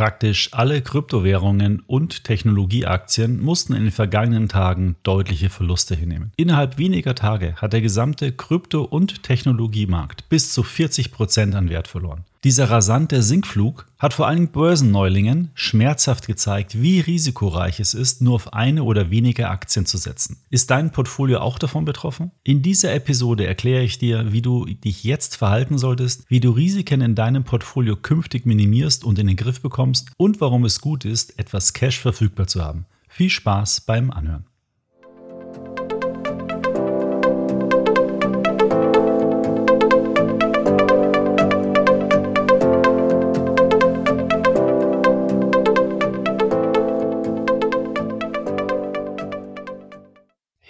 Praktisch alle Kryptowährungen und Technologieaktien mussten in den vergangenen Tagen deutliche Verluste hinnehmen. Innerhalb weniger Tage hat der gesamte Krypto- und Technologiemarkt bis zu 40 Prozent an Wert verloren. Dieser rasante Sinkflug hat vor allem Börsenneulingen schmerzhaft gezeigt, wie risikoreich es ist, nur auf eine oder weniger Aktien zu setzen. Ist dein Portfolio auch davon betroffen? In dieser Episode erkläre ich dir, wie du dich jetzt verhalten solltest, wie du Risiken in deinem Portfolio künftig minimierst und in den Griff bekommst und warum es gut ist, etwas Cash verfügbar zu haben. Viel Spaß beim Anhören.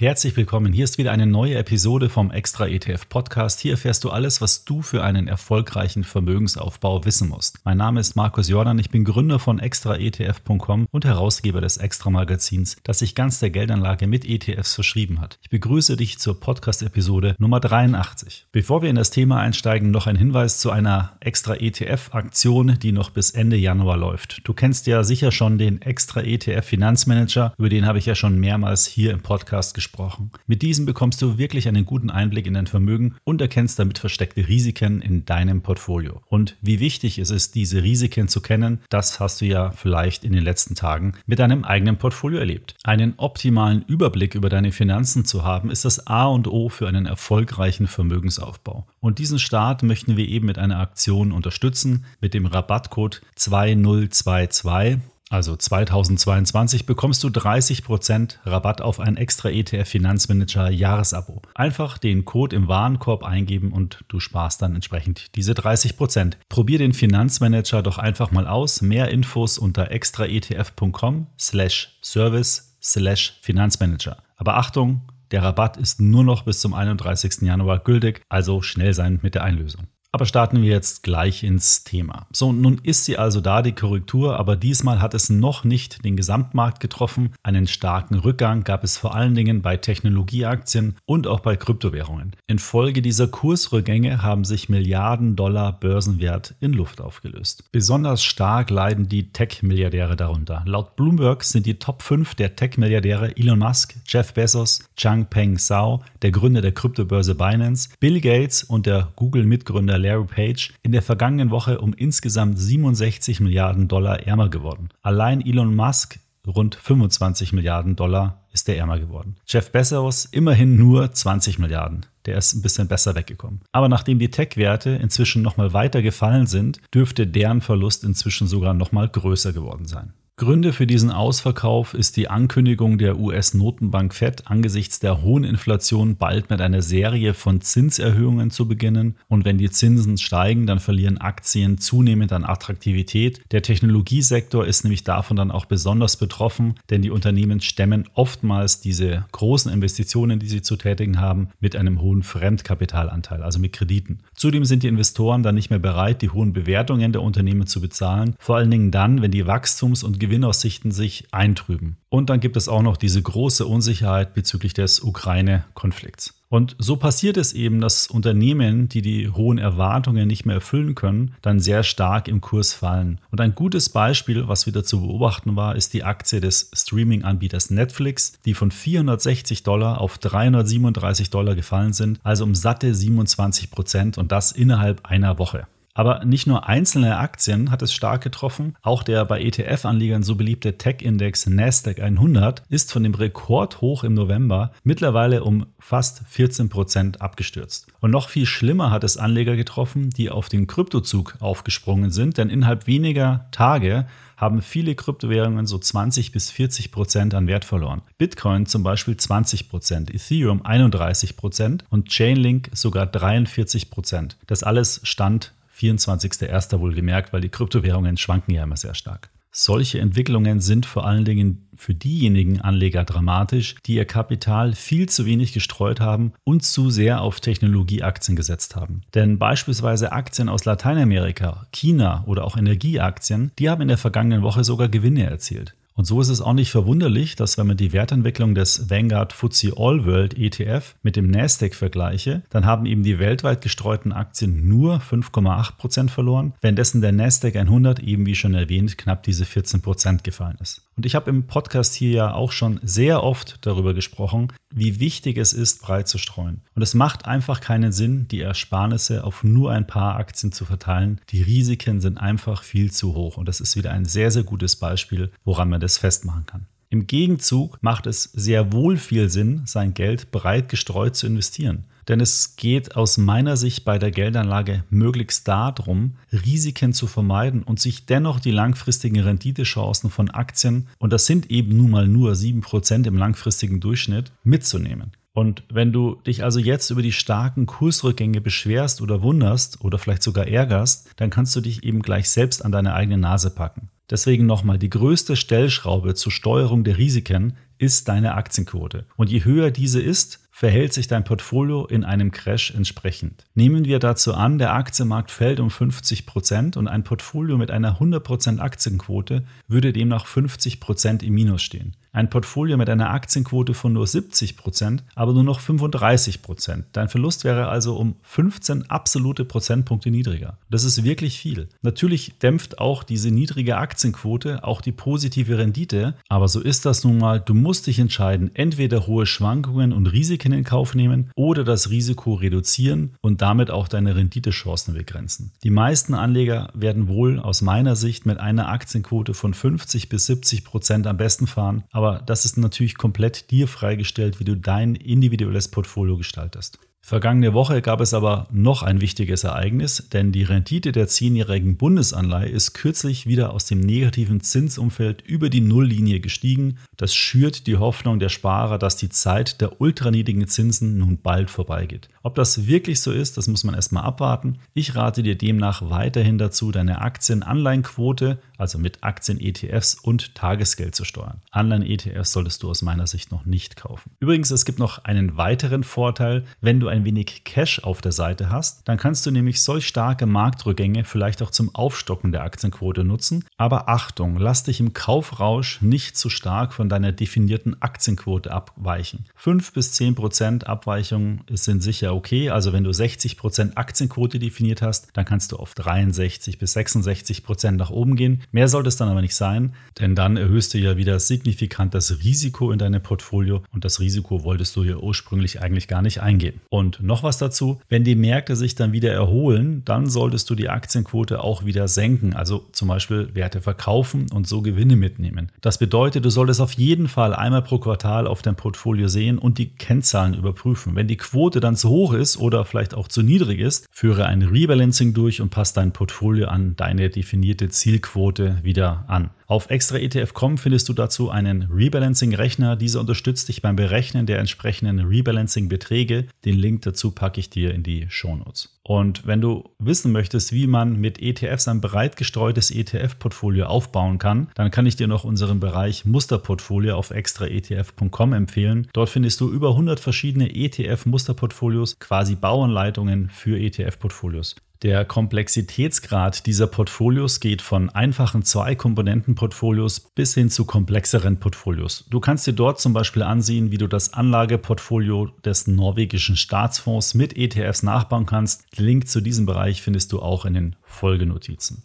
Herzlich willkommen. Hier ist wieder eine neue Episode vom Extra ETF Podcast. Hier erfährst du alles, was du für einen erfolgreichen Vermögensaufbau wissen musst. Mein Name ist Markus Jordan. Ich bin Gründer von extraetf.com und Herausgeber des Extra Magazins, das sich ganz der Geldanlage mit ETFs verschrieben hat. Ich begrüße dich zur Podcast Episode Nummer 83. Bevor wir in das Thema einsteigen, noch ein Hinweis zu einer Extra ETF Aktion, die noch bis Ende Januar läuft. Du kennst ja sicher schon den Extra ETF Finanzmanager, über den habe ich ja schon mehrmals hier im Podcast gesprochen gesprochen. Mit diesem bekommst du wirklich einen guten Einblick in dein Vermögen und erkennst damit versteckte Risiken in deinem Portfolio. Und wie wichtig es ist, diese Risiken zu kennen, das hast du ja vielleicht in den letzten Tagen mit deinem eigenen Portfolio erlebt. Einen optimalen Überblick über deine Finanzen zu haben, ist das A und O für einen erfolgreichen Vermögensaufbau. Und diesen Start möchten wir eben mit einer Aktion unterstützen, mit dem Rabattcode 2022 also 2022 bekommst du 30% Rabatt auf ein extra ETF Finanzmanager Jahresabo. Einfach den Code im Warenkorb eingeben und du sparst dann entsprechend diese 30%. Probier den Finanzmanager doch einfach mal aus. Mehr Infos unter extraetf.com slash service slash Finanzmanager. Aber Achtung, der Rabatt ist nur noch bis zum 31. Januar gültig, also schnell sein mit der Einlösung. Aber starten wir jetzt gleich ins Thema. So, nun ist sie also da, die Korrektur, aber diesmal hat es noch nicht den Gesamtmarkt getroffen. Einen starken Rückgang gab es vor allen Dingen bei Technologieaktien und auch bei Kryptowährungen. Infolge dieser Kursrückgänge haben sich Milliarden Dollar Börsenwert in Luft aufgelöst. Besonders stark leiden die Tech-Milliardäre darunter. Laut Bloomberg sind die Top 5 der Tech-Milliardäre Elon Musk, Jeff Bezos, Changpeng Zhao, der Gründer der Kryptobörse Binance, Bill Gates und der Google-Mitgründer Larry Page in der vergangenen Woche um insgesamt 67 Milliarden Dollar ärmer geworden. Allein Elon Musk rund 25 Milliarden Dollar ist er ärmer geworden. Jeff Bezos immerhin nur 20 Milliarden. Der ist ein bisschen besser weggekommen. Aber nachdem die Tech-Werte inzwischen nochmal weiter gefallen sind, dürfte deren Verlust inzwischen sogar nochmal größer geworden sein. Gründe für diesen Ausverkauf ist die Ankündigung der US-Notenbank Fed angesichts der hohen Inflation bald mit einer Serie von Zinserhöhungen zu beginnen. Und wenn die Zinsen steigen, dann verlieren Aktien zunehmend an Attraktivität. Der Technologiesektor ist nämlich davon dann auch besonders betroffen, denn die Unternehmen stemmen oftmals diese großen Investitionen, die sie zu tätigen haben, mit einem hohen Fremdkapitalanteil, also mit Krediten. Zudem sind die Investoren dann nicht mehr bereit, die hohen Bewertungen der Unternehmen zu bezahlen, vor allen Dingen dann, wenn die Wachstums- und Gewinnaussichten sich eintrüben. Und dann gibt es auch noch diese große Unsicherheit bezüglich des Ukraine-Konflikts. Und so passiert es eben, dass Unternehmen, die die hohen Erwartungen nicht mehr erfüllen können, dann sehr stark im Kurs fallen. Und ein gutes Beispiel, was wieder zu beobachten war, ist die Aktie des Streaming-Anbieters Netflix, die von 460 Dollar auf 337 Dollar gefallen sind, also um satte 27 Prozent und das innerhalb einer Woche. Aber nicht nur einzelne Aktien hat es stark getroffen, auch der bei ETF-Anlegern so beliebte Tech-Index Nasdaq 100 ist von dem Rekordhoch im November mittlerweile um fast 14 Prozent abgestürzt. Und noch viel schlimmer hat es Anleger getroffen, die auf den Kryptozug aufgesprungen sind, denn innerhalb weniger Tage haben viele Kryptowährungen so 20 bis 40 Prozent an Wert verloren. Bitcoin zum Beispiel 20 Prozent, Ethereum 31 Prozent und Chainlink sogar 43 Prozent. Das alles stand 24.01. wohlgemerkt, weil die Kryptowährungen schwanken ja immer sehr stark. Solche Entwicklungen sind vor allen Dingen für diejenigen Anleger dramatisch, die ihr Kapital viel zu wenig gestreut haben und zu sehr auf Technologieaktien gesetzt haben. Denn beispielsweise Aktien aus Lateinamerika, China oder auch Energieaktien, die haben in der vergangenen Woche sogar Gewinne erzielt. Und so ist es auch nicht verwunderlich, dass wenn man die Wertentwicklung des Vanguard FTSE All World ETF mit dem Nasdaq vergleiche, dann haben eben die weltweit gestreuten Aktien nur 5,8% verloren, währenddessen der Nasdaq 100 eben wie schon erwähnt knapp diese 14% gefallen ist. Und ich habe im Podcast hier ja auch schon sehr oft darüber gesprochen, wie wichtig es ist, breit zu streuen. Und es macht einfach keinen Sinn, die Ersparnisse auf nur ein paar Aktien zu verteilen. Die Risiken sind einfach viel zu hoch. Und das ist wieder ein sehr, sehr gutes Beispiel, woran man das festmachen kann. Im Gegenzug macht es sehr wohl viel Sinn, sein Geld breit gestreut zu investieren. Denn es geht aus meiner Sicht bei der Geldanlage möglichst darum, Risiken zu vermeiden und sich dennoch die langfristigen Renditechancen von Aktien, und das sind eben nun mal nur 7% im langfristigen Durchschnitt, mitzunehmen. Und wenn du dich also jetzt über die starken Kursrückgänge beschwerst oder wunderst oder vielleicht sogar ärgerst, dann kannst du dich eben gleich selbst an deine eigene Nase packen. Deswegen nochmal, die größte Stellschraube zur Steuerung der Risiken ist deine Aktienquote. Und je höher diese ist, verhält sich dein Portfolio in einem Crash entsprechend. Nehmen wir dazu an, der Aktienmarkt fällt um 50 Prozent und ein Portfolio mit einer 100% Aktienquote würde demnach 50 Prozent im Minus stehen. Ein Portfolio mit einer Aktienquote von nur 70%, Prozent, aber nur noch 35%. Prozent. Dein Verlust wäre also um 15 absolute Prozentpunkte niedriger. Das ist wirklich viel. Natürlich dämpft auch diese niedrige Aktienquote auch die positive Rendite, aber so ist das nun mal. Du musst dich entscheiden, entweder hohe Schwankungen und Risiken in Kauf nehmen oder das Risiko reduzieren und damit auch deine Renditechancen begrenzen. Die meisten Anleger werden wohl aus meiner Sicht mit einer Aktienquote von 50 bis 70 Prozent am besten fahren, aber das ist natürlich komplett dir freigestellt, wie du dein individuelles Portfolio gestaltest. Vergangene Woche gab es aber noch ein wichtiges Ereignis, denn die Rendite der zehnjährigen Bundesanleihe ist kürzlich wieder aus dem negativen Zinsumfeld über die Nulllinie gestiegen. Das schürt die Hoffnung der Sparer, dass die Zeit der ultraniedrigen Zinsen nun bald vorbeigeht. Ob das wirklich so ist, das muss man erstmal abwarten. Ich rate dir demnach weiterhin dazu, deine Aktienanleihenquote, also mit Aktien-ETFs und Tagesgeld zu steuern. Anleihen-ETFs solltest du aus meiner Sicht noch nicht kaufen. Übrigens, es gibt noch einen weiteren Vorteil, wenn du ein wenig Cash auf der Seite hast, dann kannst du nämlich solch starke Marktrückgänge vielleicht auch zum Aufstocken der Aktienquote nutzen. Aber Achtung, lass dich im Kaufrausch nicht zu stark von deiner definierten Aktienquote abweichen. 5 bis 10 Prozent Abweichungen sind sicher okay. Also wenn du 60 Prozent Aktienquote definiert hast, dann kannst du auf 63 bis 66 Prozent nach oben gehen. Mehr sollte es dann aber nicht sein, denn dann erhöhst du ja wieder signifikant das Risiko in deinem Portfolio und das Risiko wolltest du ja ursprünglich eigentlich gar nicht eingehen. Und und noch was dazu, wenn die Märkte sich dann wieder erholen, dann solltest du die Aktienquote auch wieder senken, also zum Beispiel Werte verkaufen und so Gewinne mitnehmen. Das bedeutet, du solltest auf jeden Fall einmal pro Quartal auf dein Portfolio sehen und die Kennzahlen überprüfen. Wenn die Quote dann zu hoch ist oder vielleicht auch zu niedrig ist, führe ein Rebalancing durch und passe dein Portfolio an deine definierte Zielquote wieder an. Auf extraetf.com findest du dazu einen Rebalancing-Rechner. Dieser unterstützt dich beim Berechnen der entsprechenden Rebalancing-Beträge. Den Link dazu packe ich dir in die Shownotes. Und wenn du wissen möchtest, wie man mit ETFs ein breit gestreutes ETF-Portfolio aufbauen kann, dann kann ich dir noch unseren Bereich Musterportfolio auf extraetf.com empfehlen. Dort findest du über 100 verschiedene ETF-Musterportfolios, quasi Bauanleitungen für ETF-Portfolios. Der Komplexitätsgrad dieser Portfolios geht von einfachen Zwei-Komponenten-Portfolios bis hin zu komplexeren Portfolios. Du kannst dir dort zum Beispiel ansehen, wie du das Anlageportfolio des norwegischen Staatsfonds mit ETFs nachbauen kannst. Den Link zu diesem Bereich findest du auch in den Folgenotizen.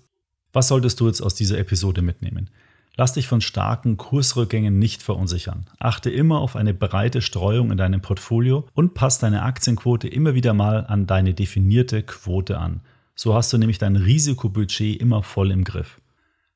Was solltest du jetzt aus dieser Episode mitnehmen? Lass dich von starken Kursrückgängen nicht verunsichern. Achte immer auf eine breite Streuung in deinem Portfolio und passe deine Aktienquote immer wieder mal an deine definierte Quote an. So hast du nämlich dein Risikobudget immer voll im Griff.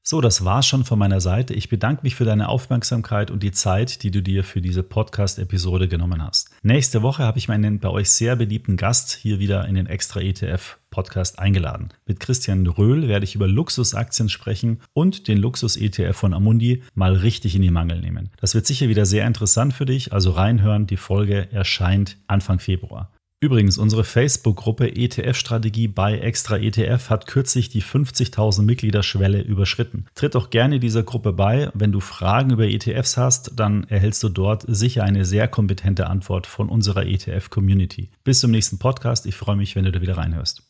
So, das war's schon von meiner Seite. Ich bedanke mich für deine Aufmerksamkeit und die Zeit, die du dir für diese Podcast-Episode genommen hast. Nächste Woche habe ich meinen bei euch sehr beliebten Gast hier wieder in den Extra ETF Podcast eingeladen. Mit Christian Röhl werde ich über Luxusaktien sprechen und den Luxus-ETF von Amundi mal richtig in die Mangel nehmen. Das wird sicher wieder sehr interessant für dich, also reinhören. Die Folge erscheint Anfang Februar. Übrigens, unsere Facebook-Gruppe ETF-Strategie bei Extra ETF hat kürzlich die 50.000 Mitgliederschwelle überschritten. Tritt doch gerne dieser Gruppe bei. Wenn du Fragen über ETFs hast, dann erhältst du dort sicher eine sehr kompetente Antwort von unserer ETF-Community. Bis zum nächsten Podcast. Ich freue mich, wenn du da wieder reinhörst.